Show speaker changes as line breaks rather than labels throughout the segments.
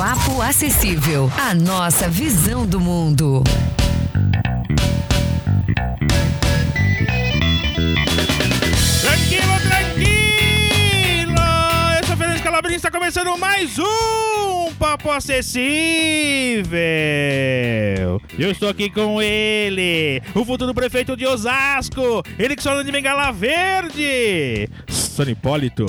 Papo Acessível, a nossa visão do mundo.
Tranquilo, tranquilo! Eu sou Fernando Calabrini, está começando mais um Papo Acessível. Eu estou aqui com ele, o futuro prefeito de Osasco, ele que só anda de bengala verde, Sônia Hipólito.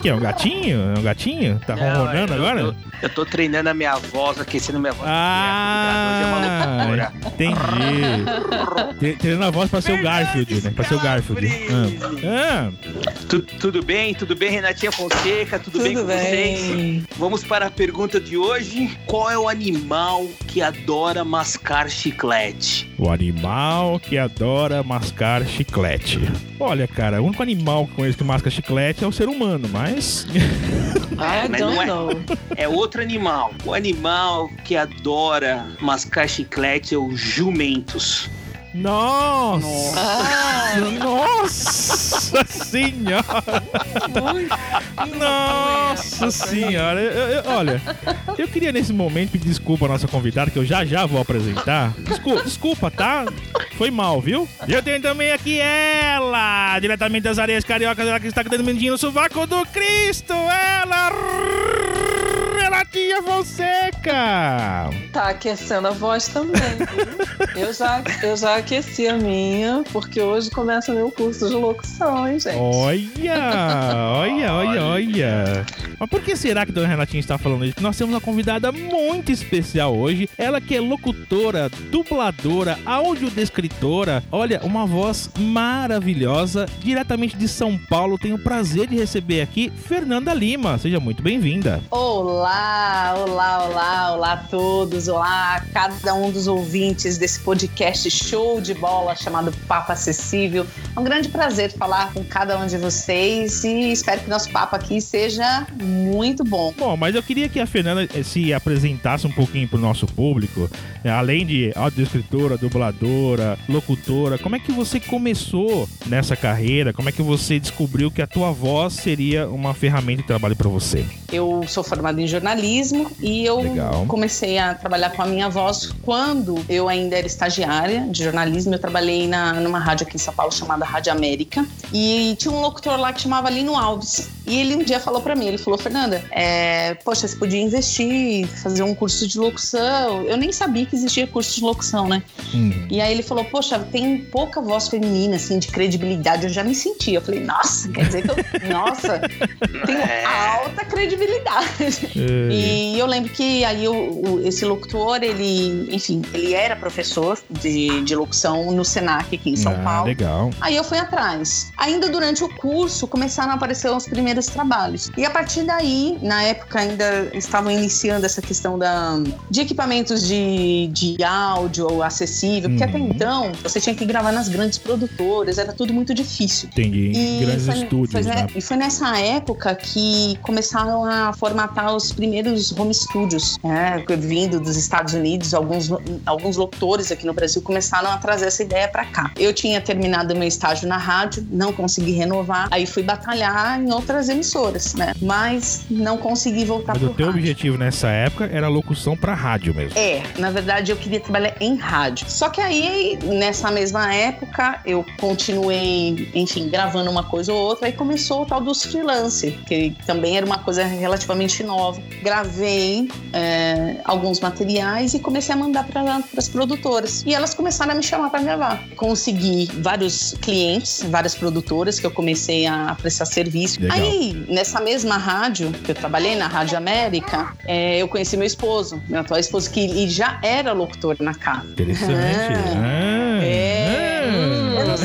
Que é um gatinho? É um gatinho? Tá
Não,
ronronando
eu-
agora?
Eu, eu tô treinando a minha voz, aquecendo minha voz.
Ah,
é uma
entendi. Te- Tendo a voz pra ser o Garfield, né? Pra ser o Garfield. Ah. Ah,
Tu- tudo bem? Tudo bem, Renatinha Fonseca? Tudo, bem com
Tudo
vocês?
bem.
Vamos para a pergunta de hoje. Qual é o animal que adora mascar chiclete?
o animal que adora mascar chiclete. Olha, cara, o único animal que conheço que masca chiclete é o ser humano, mas.
I
mas
don't
não é. É outro animal. O animal que adora mascar chiclete é o jumentos.
Nossa!
Ah,
Nossa senhora! Nossa senhora! Eu- eu- olha, eu queria nesse momento pedir desculpa à nossa convidada, que eu já já vou apresentar. Desculpa, desculpa, tá? Foi mal, viu? E eu tenho também aqui ela, diretamente das areias cariocas, ela que está com o dedo mindinho no sovaco do Cristo, ela, Renatinha Fonseca!
tá aquecendo a voz também. Eu já, eu já aqueci a minha, porque hoje começa meu curso de locução, hein, gente?
Olha, olha, olha, olha. Mas por que será que a Dona Renatinha está falando isso? Porque nós temos uma convidada muito especial hoje. Ela que é locutora, dubladora, audiodescritora. Olha, uma voz maravilhosa, diretamente de São Paulo. Tenho o prazer de receber aqui Fernanda Lima. Seja muito bem-vinda.
Olá, olá, olá, olá a todos, olá a cada um dos ouvintes desse podcast show de bola chamado Papo Acessível. É um grande prazer falar com cada um de vocês e espero que nosso papo aqui seja muito bom.
Bom, mas eu queria que a Fernanda eh, se apresentasse um pouquinho pro nosso público, né? além de audiodescritora, dubladora, locutora, como é que você começou nessa carreira? Como é que você descobriu que a tua voz seria uma ferramenta de trabalho para você?
Eu sou formada em jornalismo e eu
Legal.
comecei a trabalhar com a minha voz quando eu ainda era estagiária de jornalismo. Eu trabalhei na, numa rádio aqui em São Paulo chamada Rádio América e tinha um locutor lá que chamava Lino Alves. E ele um dia falou pra mim, ele falou, Fernanda, é, poxa, você podia investir, fazer um curso de locução. Eu nem sabia que existia curso de locução, né?
Hum.
E aí ele falou, poxa, tem pouca voz feminina, assim, de credibilidade. Eu já me senti. Eu falei, nossa, quer dizer que eu, nossa, tenho
É.
alta credibilidade. E eu lembro que aí o, o- esse locutor, ele, enfim, ele era professor de, de locução no Senac aqui em São
ah,
Paulo.
Legal.
Aí eu fui atrás. Ainda durante o curso começaram a aparecer os primeiros trabalhos. E a partir daí, na época ainda estavam iniciando essa questão da, de equipamentos de, de áudio acessível, porque
Uhum.
até então você tinha que gravar nas grandes produtoras, era tudo muito difícil.
Entendi.
E
Grandes
foi,
estúdios,
foi,
né?
e foi nessa época que começaram a formatar os primeiros home studios, né, vindo dos Estados Unidos. Alguns, alguns locutores aqui no Brasil começaram a trazer essa ideia para cá. Eu tinha terminado meu estágio na rádio, não consegui renovar, aí fui batalhar em outras emissoras, né? Mas não consegui voltar
Mas
pro
o teu
rádio.
objetivo nessa época era locução pra rádio mesmo.
É, na verdade eu queria trabalhar em rádio. Só que aí, nessa mesma época, eu continuei, enfim, gravando uma coisa ou outra, aí começou o tal dos freelance, que também era uma coisa relativamente nova. Gravei é, alguns materiais e comecei a mandar para as produtoras. E elas começaram a me chamar para gravar. Consegui vários clientes, várias produtoras que eu comecei a prestar serviço.
Legal.
Aí, nessa mesma rádio, que eu trabalhei na Rádio América, é, eu conheci meu esposo, meu atual esposo, que ele já era locutor na casa.
Interessante.
Ah.
Ah,
É.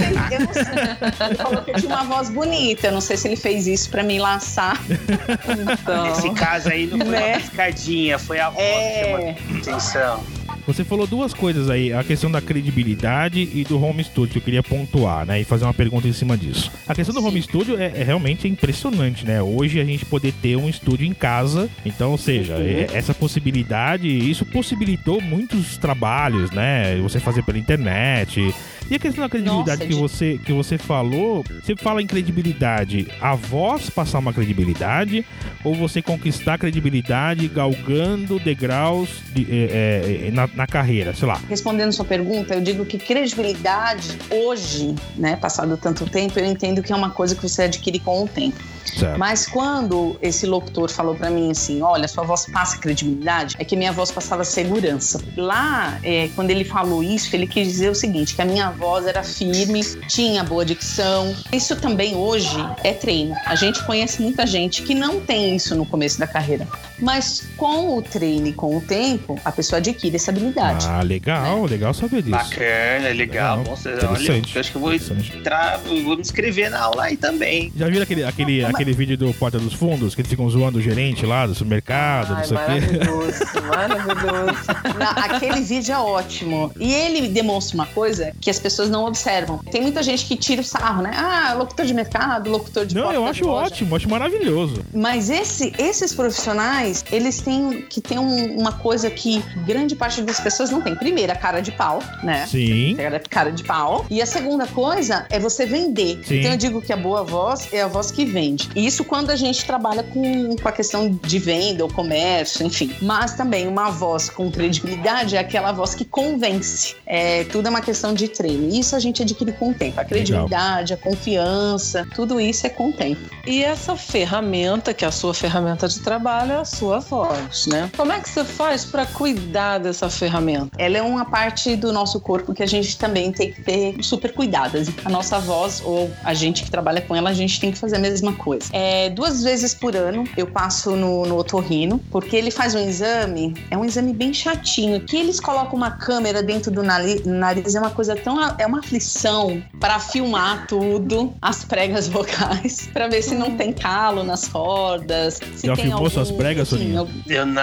sei, eu não sei. Ele falou que eu tinha uma voz bonita. Eu não sei se ele fez isso pra me laçar. Então,
Nesse caso aí não foi
Né?
uma piscadinha, foi a voz
É.
que chamou atenção.
Você falou duas coisas aí, a questão da credibilidade e do home studio, que eu queria pontuar, né? E fazer uma pergunta em cima disso. A questão do home studio é, é realmente impressionante, né? Hoje a gente poder ter um estúdio em casa, então, ou seja, é- essa possibilidade, isso possibilitou muitos trabalhos, né? Você fazer pela internet. E a questão da credibilidade
Nossa,
que, você, que você falou, você fala em credibilidade, a voz passar uma credibilidade ou você conquistar credibilidade galgando degraus de- é, é, na, na carreira, sei lá.
respondendo sua pergunta, eu digo que credibilidade hoje, né, passado tanto tempo, eu entendo que é uma coisa que você adquire com o tempo.
Certo.
Mas quando esse locutor falou pra mim assim, olha, sua voz passa credibilidade, é que minha voz passava segurança. Lá, é, quando ele falou isso, ele quis dizer o seguinte, que a minha voz era firme, tinha boa dicção. Isso também hoje é treino. A gente conhece muita gente que não tem isso no começo da carreira. Mas com o treino e com o tempo, a pessoa adquire essa habilidade.
Ah, legal, legal saber disso.
Bacana, legal.
Legal.
Nossa, olha, eu acho que eu vou entrar, vou me inscrever na aula aí também.
Já viram aquele, aquele, aquele vídeo do Porta dos Fundos, que eles ficam zoando o gerente lá do supermercado, não
Ai,
sei o quê?
maravilhoso, aquele vídeo é ótimo. E ele demonstra uma coisa que as pessoas não observam. Tem muita gente que tira o sarro, né? Ah, locutor de mercado, locutor de
Não,
porta
eu acho ótimo, acho maravilhoso.
Mas esse- esses profissionais, eles têm que ter um- uma coisa que grande parte das pessoas não tem. Primeiro, a cara de pau, né?
Sim.
Cara- cara de pau. E a segunda coisa é você vender.
Sim.
Então eu digo que a boa voz é a voz que vende. E isso quando a gente trabalha com, com a questão de venda ou comércio, enfim. Mas também uma voz com credibilidade é aquela voz que convence. É, tudo é uma questão de treino. E Isso a gente adquire com o tempo. A credibilidade, a confiança, tudo isso é com o tempo.
E essa ferramenta, que é a sua ferramenta de trabalho, é a sua voz, né? Como é que você faz para cuidar dessa ferramenta?
Ela é uma parte do nosso corpo que a gente também tem que ter super cuidadas. A nossa voz, ou a gente que trabalha com ela, a gente tem que fazer a mesma coisa. É, duas vezes por ano eu passo no, no otorrino, porque ele faz um exame, é um exame bem chatinho, que eles colocam uma câmera dentro do nari- nariz, é uma coisa tão. é uma aflição para filmar tudo, as pregas vocais, para ver se não tem calo nas cordas. Se
Já
tem
filmou
algum,
suas pregas, Soninha?
algum-
Eu não.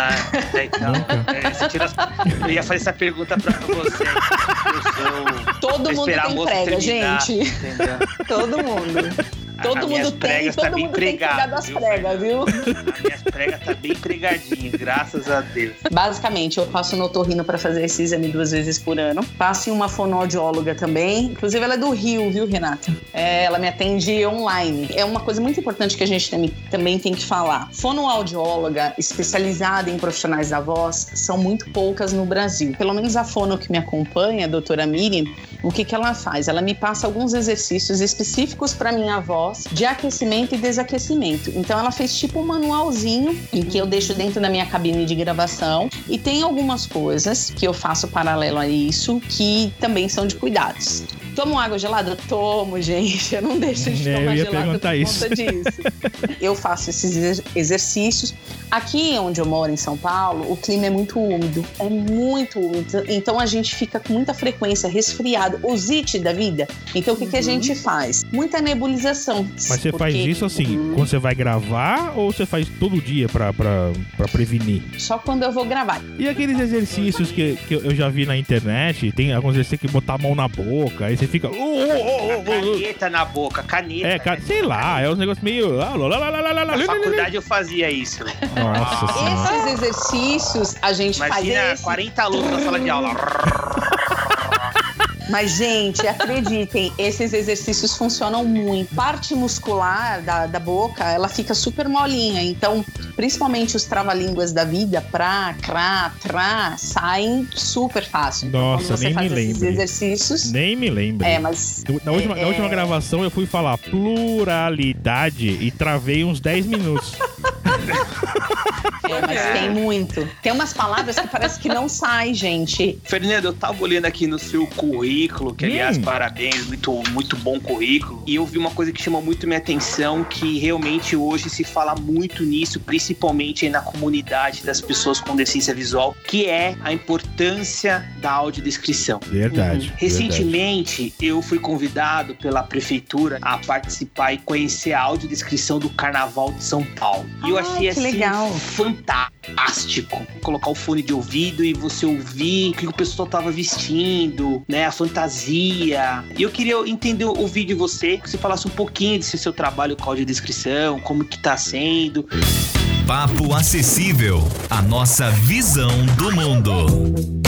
Então,
Nunca.
é, tira eu ia fazer essa pergunta pra você. Eu sou.
Todo mundo tem prega,
terminar,
gente.
Entendeu?
Todo mundo. Todo mundo tem,
pregas
todo
tá bem
mundo tem que cuidar das
viu,
pregas, viu?
As minhas pregas tá bem pregadinho, graças a Deus.
Basicamente, eu passo no otorrino para fazer esse exame duas vezes por ano. Passo em uma fonoaudióloga também. Inclusive, ela é do Rio, viu, Renata? É, ela me atende online. É uma coisa muito importante que a gente também, também tem que falar. Fonoaudióloga especializada em profissionais da voz são muito poucas no Brasil. Pelo menos a fono que me acompanha, a doutora Miriam, o que, que ela faz? Ela me passa alguns exercícios específicos para minha voz de aquecimento e desaquecimento. Então ela fez tipo um manualzinho em que eu deixo dentro da minha cabine de gravação e tem algumas coisas que eu faço paralelo a isso que também são de cuidados. Tomo água gelada? Tomo, gente. Eu não deixo de
É, eu
tomar
ia
gelada
perguntar
por
isso.
conta disso. eu faço esses exer- exercícios. Aqui onde eu moro, em São Paulo, o clima é muito úmido. É muito úmido. Então a gente fica com muita frequência resfriado. Osite da vida. Então o que, que a gente faz? Muita nebulização.
Mas você
Porque-
faz isso assim,
Uhum.
quando você vai gravar ou você faz todo dia pra, pra, pra prevenir?
Só quando eu vou gravar.
E aqueles exercícios que, que eu já vi na internet, tem alguns exercícios que botar a mão na boca, aí você fica. "Oh, oh, oh, oh, oh".
Caneta na boca, caneta.
É, cara, sei lá, é uns negócios meio.
Na faculdade eu fazia isso.
Nossa senhora.
Esses exercícios a gente
Imagina
faz esse.
40 alunos na sala de aula.
Mas, gente, acreditem, esses exercícios funcionam muito. Parte muscular da, da boca, ela fica super molinha. Então, principalmente os trava-línguas da vida, pra, crá, trá, saem super fácil.
Nossa, nem me lembro.
exercícios.
Nem me lembro.
É, mas.
Na última, na
é-
última gravação eu fui falar pluralidade e travei uns 10 minutos.
É, mas tem muito. Tem umas palavras que parece que não sai, gente.
Fernando, eu tava olhando aqui no seu currículo, que aliás,
Hum.
parabéns, muito, muito bom currículo. E eu vi uma coisa que chamou muito minha atenção, que realmente hoje se fala muito nisso, principalmente aí na comunidade das pessoas com deficiência visual, que é a importância da audiodescrição.
Verdade.
Recentemente, eu fui convidado pela prefeitura a participar e conhecer a audiodescrição do Carnaval de São Paulo. E eu
Ai,
achei
que
assim
legal.
Fantástico. Colocar o fone de ouvido e você ouvir o que o pessoal tava vestindo, né, a fantasia. E eu queria entender ouvir de você, que você falasse um pouquinho desse seu trabalho com audiodescrição, como que tá sendo.
Papo Acessível, a nossa visão do mundo.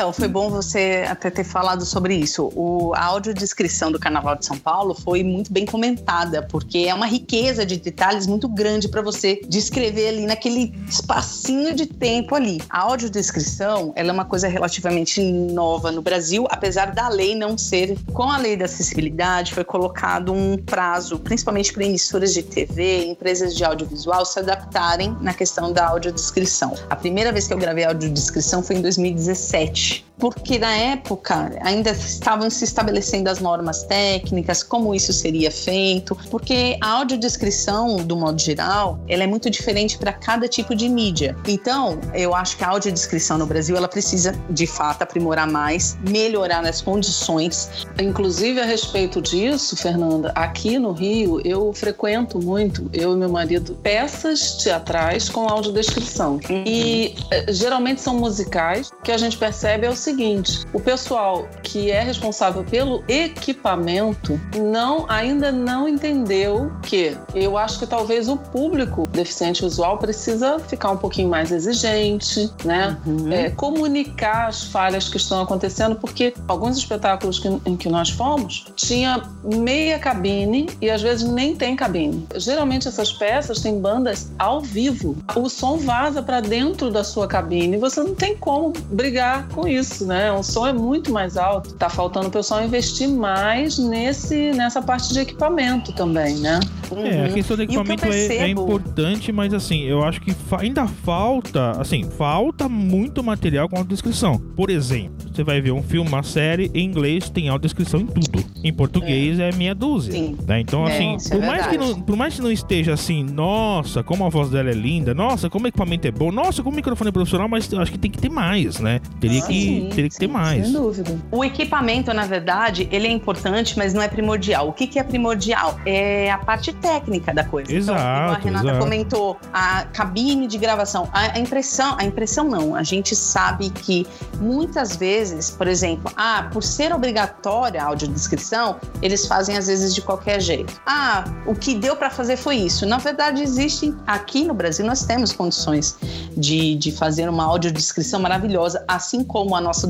Então, foi bom você até ter falado sobre isso. O, a audiodescrição do Carnaval de São Paulo foi muito bem comentada, porque é uma riqueza de detalhes muito grande para você descrever ali naquele espacinho de tempo ali. A audiodescrição, ela é uma coisa relativamente nova no Brasil, apesar da lei não ser. Com a lei da acessibilidade, foi colocado um prazo, principalmente para emissoras de TV, empresas de audiovisual, se adaptarem na questão da audiodescrição. A primeira vez que eu gravei audiodescrição foi em 2017 porque na época ainda estavam se estabelecendo as normas técnicas, como isso seria feito, porque a audiodescrição, do modo geral, ela é muito diferente para cada tipo de mídia. Então, eu acho que a audiodescrição no Brasil, ela precisa, de fato, aprimorar mais, melhorar as condições.
Inclusive, a respeito disso, Fernanda, aqui no Rio, eu frequento muito, eu e meu marido, peças teatrais com audiodescrição. E eh, geralmente são musicais. Que a gente percebe é o seguinte: o pessoal que é responsável pelo equipamento não ainda não entendeu que eu acho que talvez o público deficiente visual precisa ficar um pouquinho mais exigente, né? É, comunicar as falhas que estão acontecendo, porque alguns espetáculos que- em que nós fomos tinha meia cabine e às vezes nem tem cabine. Geralmente essas peças têm bandas ao vivo. O som vaza para dentro da sua cabine e você não tem como brigar com isso, né? O som é muito mais alto. Tá faltando o pessoal investir mais nesse nessa parte de equipamento também, né?
É, a questão do
E o que
equipamento é, é
percebo-
importante, mas assim, eu acho que fa- ainda falta, assim, falta muito material com audiodescrição. Por exemplo, você vai ver um filme, uma série, em inglês tem audiodescrição em tudo. Em português é, meia dúzia.
Sim.
né? Então,
É,
assim,
é
por, mais que não, por mais que não esteja assim, nossa, como a voz dela é linda, nossa, como o equipamento é bom, nossa, como o microfone é profissional, mas eu acho que tem que ter mais, né? Teria, que,
Sim,
teria que ter mais.
Sem dúvida.
O equipamento, na verdade, ele é importante, mas não é primordial. O que, que é primordial? É a parte técnica da coisa. então, igual a
Exato,
Renata
exato.
comentou, a cabine de gravação, a, a impressão, a impressão não. A gente sabe que muitas vezes, por exemplo, ah, por ser obrigatória a audiodescrição, eles fazem às vezes de qualquer jeito. Ah, o que deu para fazer foi isso. Na verdade, existe aqui no Brasil nós temos condições de, de fazer uma audiodescrição maravilhosa, assim como a nossa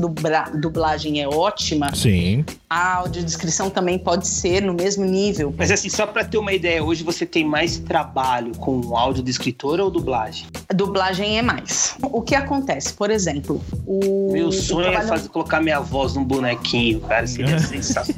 dublagem é ótima,
Sim.
a audiodescrição também pode ser no mesmo nível.
Mas assim, só pra ter uma ideia, hoje você tem mais trabalho com áudio de escritora ou dublagem?
A dublagem é mais. O que acontece? Por exemplo, o.
Meu
o
sonho é
trabalho-
fazer, colocar minha voz num bonequinho, cara. Seria sensacional.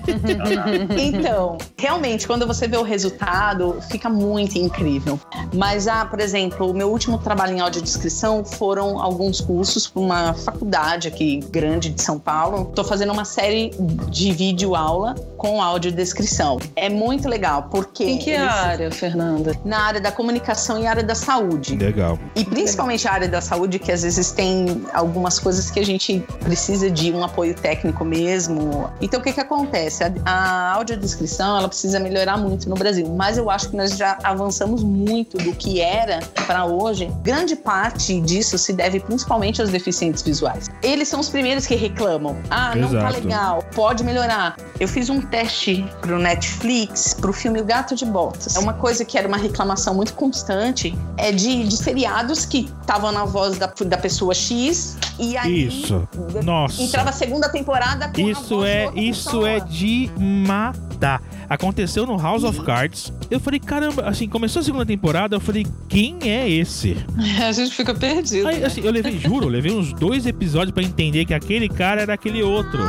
Então, realmente, quando você vê o resultado, fica muito incrível. Mas, ah, por exemplo, o meu último trabalho em audiodescrição foram alguns cursos para uma faculdade aqui grande de São Paulo. Estou fazendo uma série de vídeo aula com audiodescrição. É muito legal, porque
Em que
eles-
área, Fernanda?
na área da comunicação e área da saúde.
Legal.
E principalmente a área da saúde, que às vezes tem algumas coisas que a gente precisa de um apoio técnico mesmo. Então, o que, que acontece? A, a audiodescrição ela precisa melhorar muito no Brasil, mas eu acho que nós já avançamos muito do que era para hoje. Grande parte disso se deve principalmente aos deficientes visuais. Eles são os primeiros que reclamam: ah, não tá
Exato.
legal, pode melhorar. Eu fiz um teste pro Netflix, pro filme O Gato de Botas. É uma coisa que era uma reclamação muito constante, é de, de feriados que estavam na voz da, da pessoa X e aí
Isso. Nossa.
entrava a segunda temporada com
Isso
voz de
é,
outra
isso
pessoa.
é de matar. Aconteceu no House of Cards. Eu falei, caramba, assim, começou a segunda temporada, eu falei, quem é esse?
A gente fica perdido.
Aí, assim, eu levei, juro, eu levei uns dois episódios pra entender que aquele cara era aquele outro.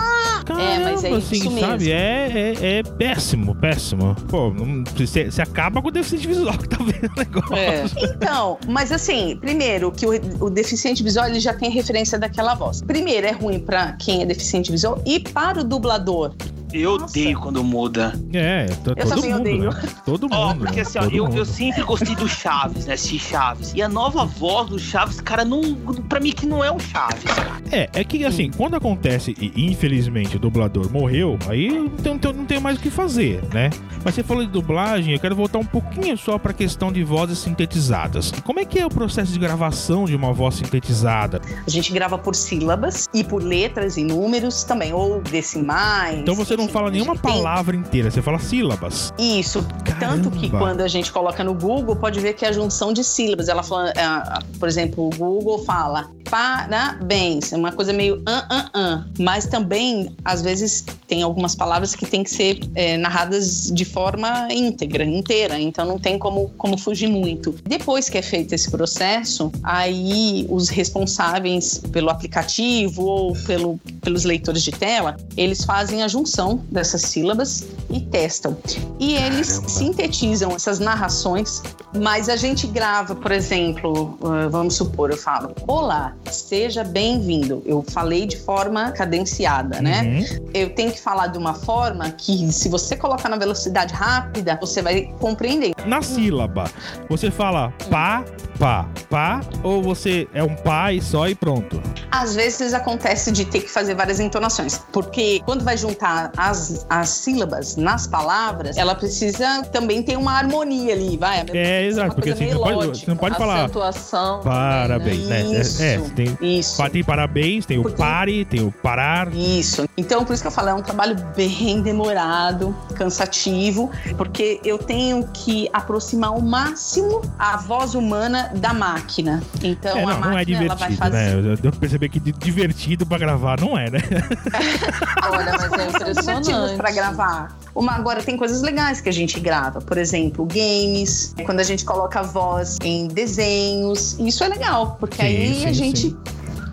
Caramba,
É, mas é
assim,
isso
sabe?
mesmo.
É, é, é péssimo, péssimo. Pô, você você acaba com o deficiente visual que tá vendo o negócio.
É.
Então, mas assim, primeiro que o, o deficiente visual ele já tem referência daquela voz. Primeiro é ruim pra quem é deficiente visual e para o dublador.
Eu
Nossa.
odeio quando muda.
É,
Eu
todo
também
mundo,
odeio.
né? Todo mundo.
Ó, porque assim, ó, eu,
mundo.
eu sempre gostei do Chaves, né? Assisti Chaves. E a nova voz do Chaves, cara, não. Pra mim que não é o Chaves, cara.
É, é que assim, quando acontece e infelizmente o dublador morreu, aí não tem, não tem- mais o que fazer, né? Mas você falou de dublagem, eu quero voltar um pouquinho só pra questão de vozes sintetizadas. Como é que é o processo de gravação de uma voz sintetizada?
A gente grava por sílabas e por letras e números também, ou decimais.
Então você não fala
a
nenhuma palavra inteira, você fala sílabas.
Isso. Tanto que
Caramba.
quando a gente coloca no Google, pode ver que é a junção de sílabas. Ela fala, ah, por exemplo, o Google fala parabéns. Uma coisa meio an, an, an. Mas também, às vezes, tem algumas palavras que têm que ser é, narradas de forma íntegra, inteira. Então não tem como, como fugir muito. Depois que é feito esse processo, aí os responsáveis pelo aplicativo ou pelo, pelos leitores de tela, eles fazem a junção dessas sílabas e testam. E eles
Caramba.
sintetizam essas narrações, mas a gente grava, por exemplo, uh, vamos supor, eu falo: Olá, seja bem-vindo. Eu falei de forma cadenciada, né?
Uhum.
Eu tenho que falar de uma forma que, se você colocar na velocidade rápida, você vai compreender.
Na sílaba, você fala pá, pá, pá, ou você é um pá e só e pronto?
Às vezes acontece de ter que fazer várias entonações, porque quando vai juntar as, as sílabas nas palavras, ela precisa também ter uma harmonia ali, vai?
É, exato, porque assim, você não pode, você não pode falar
Acentuação.
parabéns, né? É,
Isso.
É, tem,
Isso.
tem parabéns, tem o
Porque-
pare, tem o parar.
Isso. Então, por isso que eu falo, é um trabalho bem demorado, cansativo, porque eu tenho que aproximar ao máximo a voz humana da máquina. Então,
É,
a
não,
máquina
não é
ela vai
divertido,
fazer.
né? Eu devo perceber que divertido pra gravar não é, né?
Olha, mas é impressionante.
para gravar. Uma, agora tem coisas legais que a gente grava, por exemplo, games, quando a gente coloca a voz em desenhos, isso é legal, porque
Sim,
aí
sim,
a gente
sim.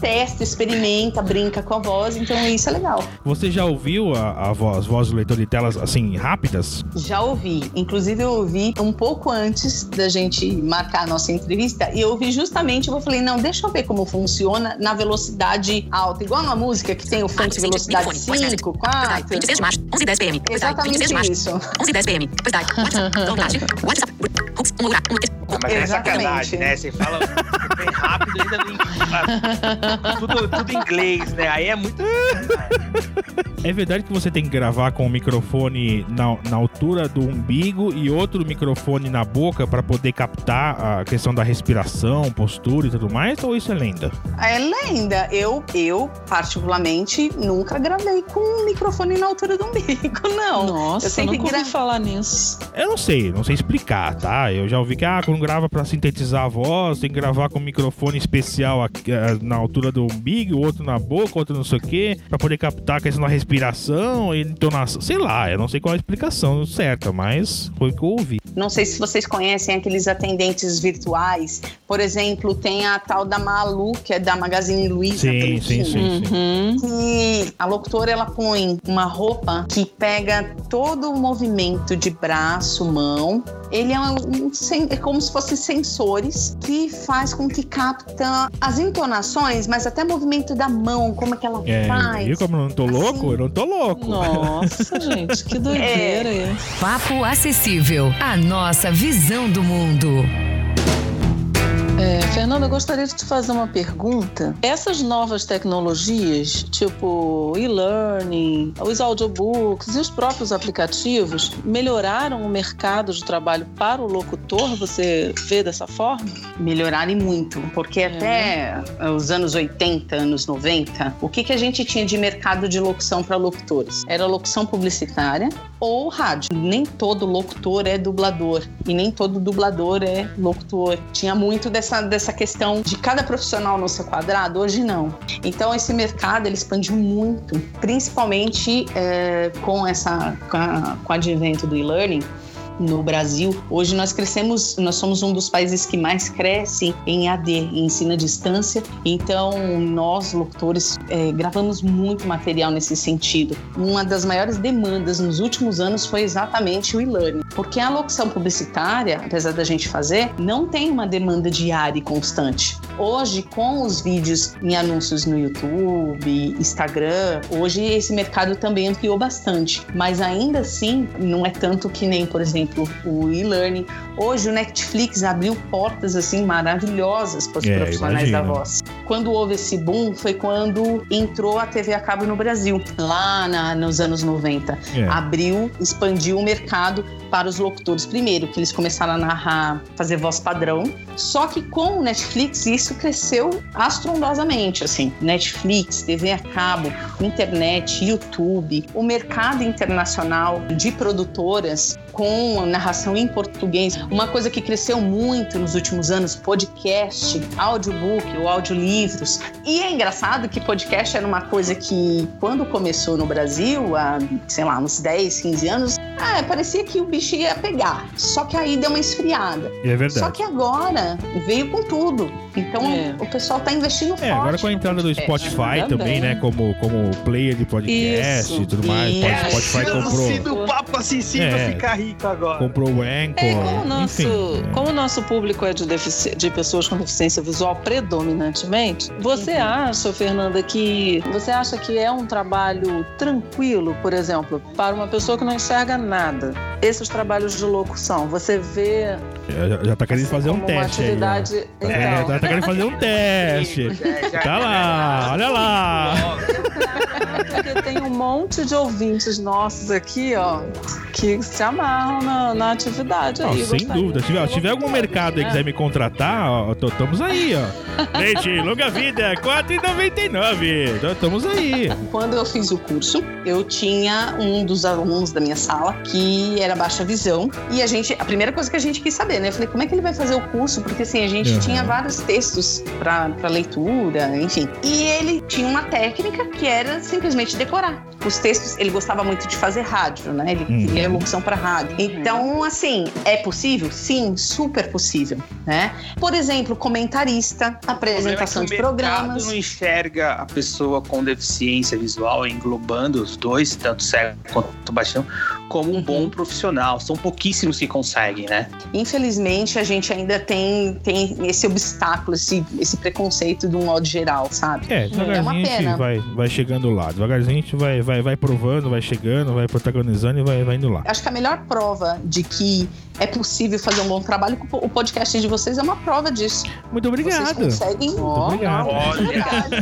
Testa, experimenta, brinca com a voz, então isso é legal.
Você já ouviu a, a voz, voz do leitor de telas assim, rápidas?
Já ouvi, inclusive eu ouvi um pouco antes da gente marcar a nossa entrevista, e eu ouvi justamente, eu falei, não, deixa eu ver como funciona na velocidade alta, igual uma música que tem o funk de velocidade 5, 4.
26 de março, 11 10 PM.
Exatamente
26 de março,
isso.
11 10 PM. WhatsApp, Um um
Mas é sacanagem, né? Você fala bem rápido ainda vem ah, tudo, tudo em inglês, né? Aí é muito.
É verdade que você tem que gravar com o microfone na, na altura do umbigo e outro microfone na boca pra poder captar a questão da respiração, postura e tudo mais? Ou isso é lenda?
É lenda. Eu, eu, particularmente, nunca gravei com um microfone na altura do umbigo, não.
Nossa,
Eu sempre
nunca ouvi
gra-
falar nisso.
Eu não sei, não sei explicar, tá? Eu já ouvi que, ah, quando grava pra sintetizar a voz, tem que gravar com um microfone especial aqui, ah, na altura do umbigo, outro na boca, outro não sei o quê, pra poder captar a questão da respiração e entonação. Sei lá, eu não sei qual a explicação certa, mas foi o que eu ouvi.
Não sei se vocês conhecem aqueles atendentes virtuais. Por exemplo, tem a tal da Malu, que é da Magazine Luiza.
Sim, sim, sim.
Uhum.
que a locutora ela põe uma roupa que pega todo o movimento de braço, mão. Ele é, um, é como se fossem sensores que faz com que capta as entonações, mas até o movimento da mão, como é que ela
É,
faz.
viu como eu não tô louco?
Assim.
Eu não tô louco.
Nossa, gente, que doideira
É.
Papo acessível. A nossa visão do mundo.
É, Fernanda, eu gostaria de te fazer uma pergunta. Essas novas tecnologias, tipo e-learning, os audiobooks e os próprios aplicativos, melhoraram o mercado de trabalho para o locutor? Você vê dessa forma?
melhorarem muito, porque até os anos 80, anos 90, o que, que a gente tinha de mercado de locução para locutores? Era locução publicitária ou rádio. Nem todo locutor é dublador e nem todo dublador é locutor. Tinha muito dessa, dessa questão de cada profissional no seu quadrado, hoje não. Então esse mercado ele expandiu muito, principalmente é, com essa com, a, com o advento do e-learning no Brasil. Hoje nós crescemos, nós somos um dos países que mais cresce em AD, em ensino à distância. Então, nós, locutores, é, gravamos muito material nesse sentido. Uma das maiores demandas nos últimos anos foi exatamente o e-learning, porque a locução publicitária, apesar da gente fazer, não tem uma demanda diária e constante. Hoje, com os vídeos em anúncios no YouTube, Instagram, hoje esse mercado também ampliou bastante, mas ainda assim não é tanto que nem, por exemplo, o e-learning. Hoje o Netflix abriu portas assim maravilhosas para os
É,
profissionais
imagino.
da voz. Quando houve esse boom foi quando entrou a TV a cabo no Brasil, lá na- nos anos 90.
É.
Abriu, expandiu o mercado para os locutores primeiro, que eles começaram a narrar, fazer voz padrão. Só que com o Netflix isso cresceu astrondosamente, assim. Netflix, TV a cabo, internet, YouTube, o mercado internacional de produtoras com narração em português. Uma coisa que cresceu muito nos últimos anos, podcast, audiobook ou audiolivros. E é engraçado que podcast era uma coisa que, quando começou no Brasil, há, sei lá, uns 10, 15 anos, ah, parecia que o bicho ia pegar. Só que aí deu uma esfriada.
E é verdade.
Só que agora veio com tudo. Então
É.
o pessoal tá investindo forte.
É, agora com a
no
entrada do. Spotify
também.
também, né? Como, como player de podcast
Isso,
e tudo mais. O Spotify comprou,
do papo acessível
É.
ficar rico agora.
comprou o Anchor.
É, como o nosso,
enfim. é.
como o nosso público é de, defici- de pessoas com deficiência visual predominantemente, você acha, Fernanda, que você acha que é um trabalho tranquilo, por exemplo, para uma pessoa que não enxerga nada? Esses trabalhos de locução, você vê
Já, já tá querendo fazer um
como uma
teste aí. ó.
atividade.
É,
Então,
tá, tá querendo fazer um teste. Tá lá, olha lá.
porque tem um monte de ouvintes nossos aqui, ó, que se amarram na, na atividade
Não,
aí.
sem dúvida. Se tiver, se tiver algum mercado aí que quiser me contratar, ó, estamos aí, ó. Leite, longa vida, R$ 4,99. Então, Estamos aí.
Quando eu fiz o curso, eu tinha um dos alunos da minha sala que era baixa visão e a gente, a primeira coisa que a gente quis saber, né? Eu falei, como é que ele vai fazer o curso? Porque assim, a gente
Uhum.
tinha vários textos para leitura, enfim. E ele tinha uma técnica que era simplesmente decorar. Os textos, ele gostava muito de fazer rádio, né? Ele
Uhum.
queria locução para rádio. Então, assim, é possível? Sim, super possível, né? Por exemplo, comentarista, apresentação de
é que o mercado
programas.
não enxerga a pessoa com deficiência visual, englobando os dois, tanto cego quanto baixão, como um bom profissional. São pouquíssimos que conseguem, né?
Infelizmente, a gente ainda tem, tem esse obstáculo, esse, esse preconceito de um modo geral, sabe?
É,
É
devagarzinho
uma
a gente vai, vai chegando lá. Devagarzinho a gente vai, vai, vai provando, vai chegando, vai protagonizando e vai, vai indo lá.
Acho que a melhor prova de que é possível fazer um bom trabalho, o podcast de vocês é uma prova disso.
Muito obrigado.
Vocês conseguem.
Ó,
obrigado.
De verdade.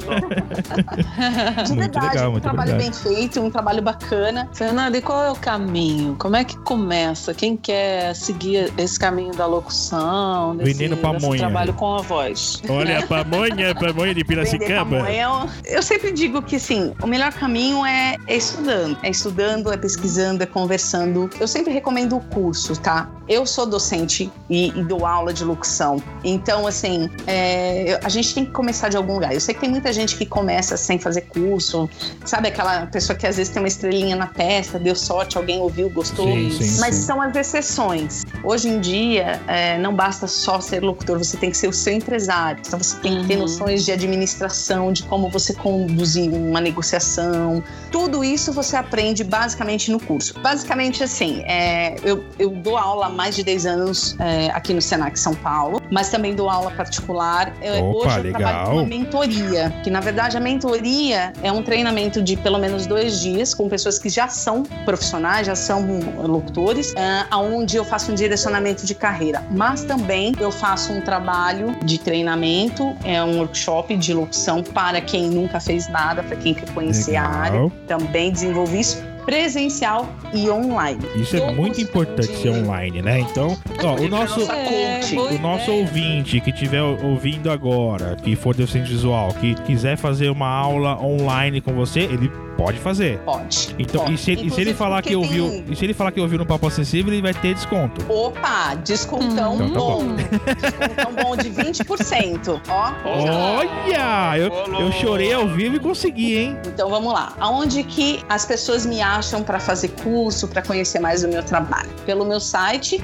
De
Muito legal,
um
muito
trabalho
obrigado.
bem feito, um trabalho bacana.
Fernanda, e qual é o caminho? Como é que começa? Quem quer seguir esse caminho da locução, desse,
Veneno
desse
pamonha.
trabalho com a voz?
Olha a pamonha, pamonha de Piracicaba.
pamonha. Eu sempre digo que assim, o melhor caminho é, é estudando. É estudando, é pesquisando, é conversando. Eu sempre recomendo o curso, tá? Eu sou docente e, e dou aula de locução. Então, assim, é, a gente tem que começar de algum lugar. Eu sei que tem muita gente que começa sem fazer curso. Sabe aquela pessoa que às vezes tem uma estrelinha na testa, deu sorte, alguém ouviu, gostou.
Sim, sim,
Mas
sim.
são as exceções. Hoje em dia, é, não basta só ser locutor, você tem que ser o seu empresário. Então você tem que ter
Uhum.
noções de administração, de como você conduzir uma negociação. Tudo isso você aprende basicamente no curso. Basicamente assim, é, eu, eu dou aula mais de 10 anos é, aqui no Senac São Paulo, mas também dou aula particular. É,
Opa,
hoje eu
legal.
trabalho com uma mentoria, que na verdade a mentoria é um treinamento de pelo menos dois dias com pessoas que já são profissionais, já são locutores, é, aonde eu faço um direcionamento de carreira. Mas também eu faço um trabalho de treinamento, é um workshop de locução para quem nunca fez nada, para quem quer conhecer a área
Legal.
também desenvolvi isso presencial e online.
Isso é
Todos
muito importante ser online, né? Então, ó, o nosso,
É,
o nosso
ideia.
ouvinte que estiver ouvindo agora, que for deficiente visual, que quiser fazer uma aula online com você, ele pode fazer.
Pode.
Então,
pode.
e se, e se ele falar que ouviu,
tem-
e se ele falar que ouviu no Papo Acessível, ele vai ter desconto.
Opa, descontão
Então tá
bom. Descontão bom de 20%. Ó.
Olha! Eu, eu chorei ao vivo e consegui, hein?
Então vamos lá. Aonde que as pessoas me acham para fazer curso, para conhecer mais do meu trabalho? Pelo meu site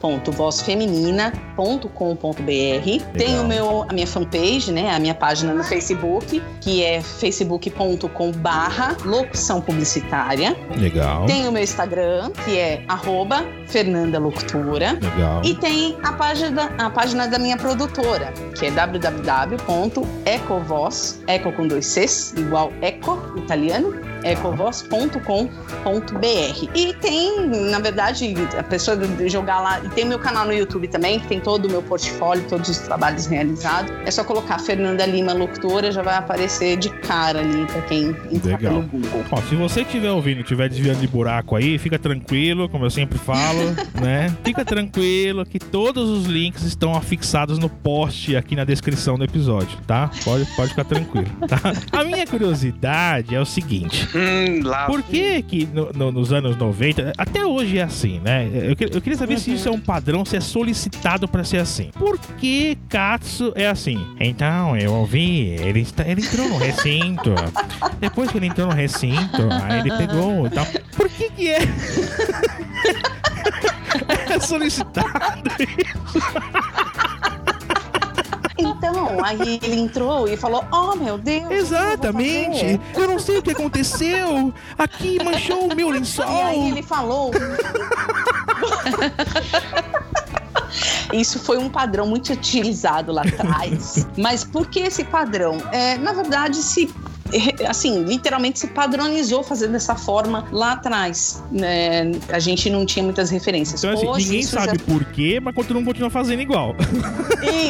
www.vozfeminina.com.br. Tem o meu a minha fanpage, né, a minha página no Facebook, que é facebook.com/barra locução publicitária.
Legal.
Tem o meu Instagram, que é arroba Fernanda Locutora.
Legal.
E tem a página, a página da minha produtora, que é www.ecovoz, eco com dois Cs, igual eco, italiano, ecovoz.com.br. E tem, na verdade, a pessoa de jogar lá, e tem meu canal no YouTube também, que tem todo o meu portfólio, todos os trabalhos realizados. É só colocar Fernanda Lima Locutora, já vai aparecer de cara ali pra quem entrar
Legal.
pelo Google.
Se você estiver ouvindo, estiver desviando de buraco aí, fica tranquilo, como eu sempre falo, né? Fica tranquilo que todos os links estão afixados no post aqui na descrição do episódio, tá? Pode, pode ficar tranquilo, tá? A minha curiosidade é o seguinte.
Hum, lá.
Por que que no- no- nos anos 90, até hoje é assim, né? Eu, eu queria saber se isso é um padrão, se é solicitado pra ser assim. Por que Katsu é assim? Então, eu ouvi, ele, está, ele entrou no recinto. Depois que ele entrou no recinto, aí ele pegou e tal. Por que que é... é solicitado isso?
Aí ele entrou e falou: Oh meu Deus! eu
Exatamente.
fazer?"
Eu não sei o que aconteceu. Aqui manchou o meu
E aí
lençol.
ele falou. Isso foi um padrão muito utilizado lá atrás. Mas por que esse padrão? É, na verdade, se assim, literalmente se padronizou fazer dessa forma lá atrás. né? A gente não tinha muitas referências.
Então, assim,
Hoje,
ninguém sabe
já-
por quê, mas continua, continua fazendo igual.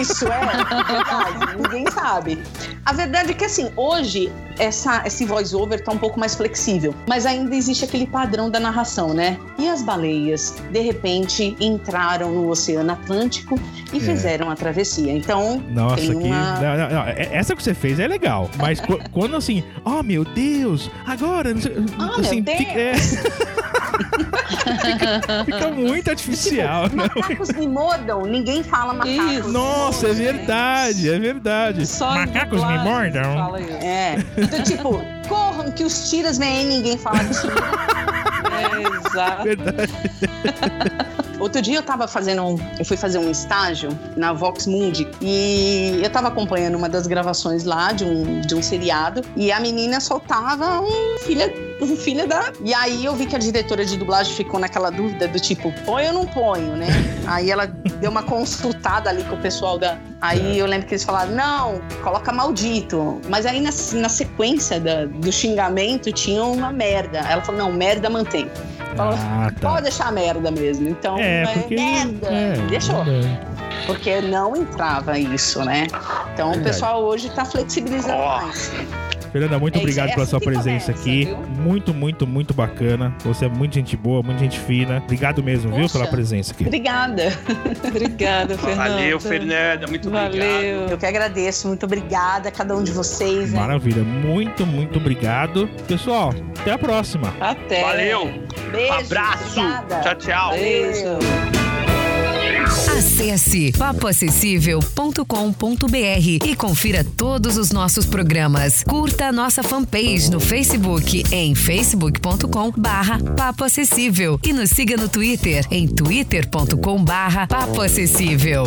Isso, é, verdade. Ninguém sabe. A verdade é que, assim, hoje, essa, esse voice-over tá um pouco mais flexível. Mas ainda existe aquele padrão da narração, né? E as baleias, de repente, entraram no Oceano Atlântico e
É.
fizeram a travessia. Então,
Nossa,
tem
que.
uma...
não, não, não, é- Essa que você fez é legal. Mas qu- quando assim, oh meu Deus, agora. Não sei,
Ah,
assim,
meu
fica, é- fica, fica muito artificial, né?
Macacos me mordam, ninguém fala macacos.
Isso.
Nossa, é verdade, é verdade.
Só
Macacos me mordam.
Fala isso.
É. Então, tipo, corram que os tiras vêm, ninguém fala tira.
É, exato.
Verdade.
Outro dia eu tava fazendo um, eu fui fazer um estágio na Vox Mundi e eu tava acompanhando uma das gravações lá de um, de um seriado e a menina soltava um filha um filha da. E aí eu vi que a diretora de dublagem ficou naquela dúvida do tipo, põe ou não ponho, né? Aí ela deu uma consultada ali com o pessoal da. Aí eu lembro que eles falaram, não, coloca maldito. Mas aí na, na sequência da- do xingamento tinha uma merda. Ela falou, não, merda mantém. Falou,
Ah, tá.
Pode deixar merda mesmo. Então,
É, porque.
merda.
é,
Deixou.
verdade.
Porque não entrava isso, né? Então o pessoal hoje tá flexibilizando
Ó.
mais.
Fernanda, muito
É
obrigado
é
pela
assim
sua presença
começa,
aqui.
viu?
Muito, muito, muito bacana. Você é muito gente boa, muito gente fina. Obrigado mesmo, viu,
Poxa.
pela presença aqui.
Obrigada.
Obrigada, Fernanda.
Valeu, Fernanda. Muito obrigado.
Valeu.
Eu que agradeço. Muito obrigada a cada um de vocês. né?
Maravilha, muito, muito obrigado. Pessoal, até a próxima.
Até.
Valeu.
Beijo.
Abraço.
obrigada.
Tchau, tchau.
Beijo.
Acesse papoacessível.com.br e confira todos os nossos programas. Curta a nossa fanpage no Facebook em facebook.com barra papoacessível e nos siga no Twitter em twitter.com barra papoacessível.